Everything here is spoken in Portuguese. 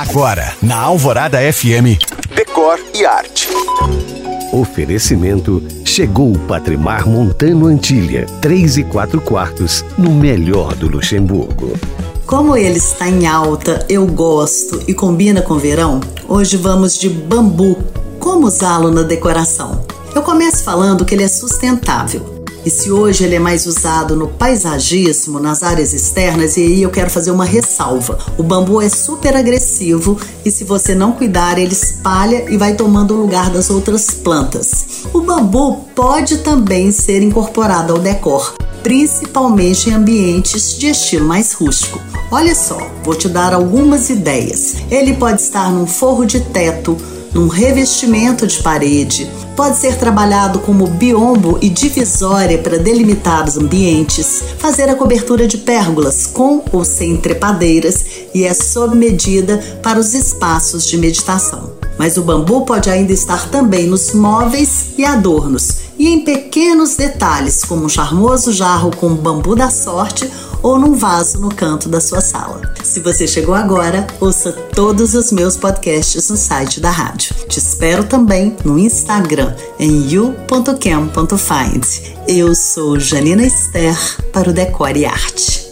Agora, na Alvorada FM, Decor e Arte. Oferecimento chegou o Patrimar Montano Antilha, 3 e 4 quartos, no melhor do Luxemburgo. Como ele está em alta, eu gosto e combina com verão, hoje vamos de bambu. Como usá-lo na decoração? Eu começo falando que ele é sustentável. E se hoje ele é mais usado no paisagismo, nas áreas externas, e aí eu quero fazer uma ressalva. O bambu é super agressivo e se você não cuidar, ele espalha e vai tomando o lugar das outras plantas. O bambu pode também ser incorporado ao decor, principalmente em ambientes de estilo mais rústico. Olha só, vou te dar algumas ideias. Ele pode estar num forro de teto, num revestimento de parede, pode ser trabalhado como biombo e divisória para delimitar os ambientes, fazer a cobertura de pérgolas com ou sem trepadeiras e é sob medida para os espaços de meditação. Mas o bambu pode ainda estar também nos móveis e adornos e em pequenos detalhes, como um charmoso jarro com bambu da sorte ou num vaso no canto da sua sala. Se você chegou agora, ouça todos os meus podcasts no site da rádio. Te espero também no Instagram em you.cam.find. Eu sou Janina Esther para o Decore Arte.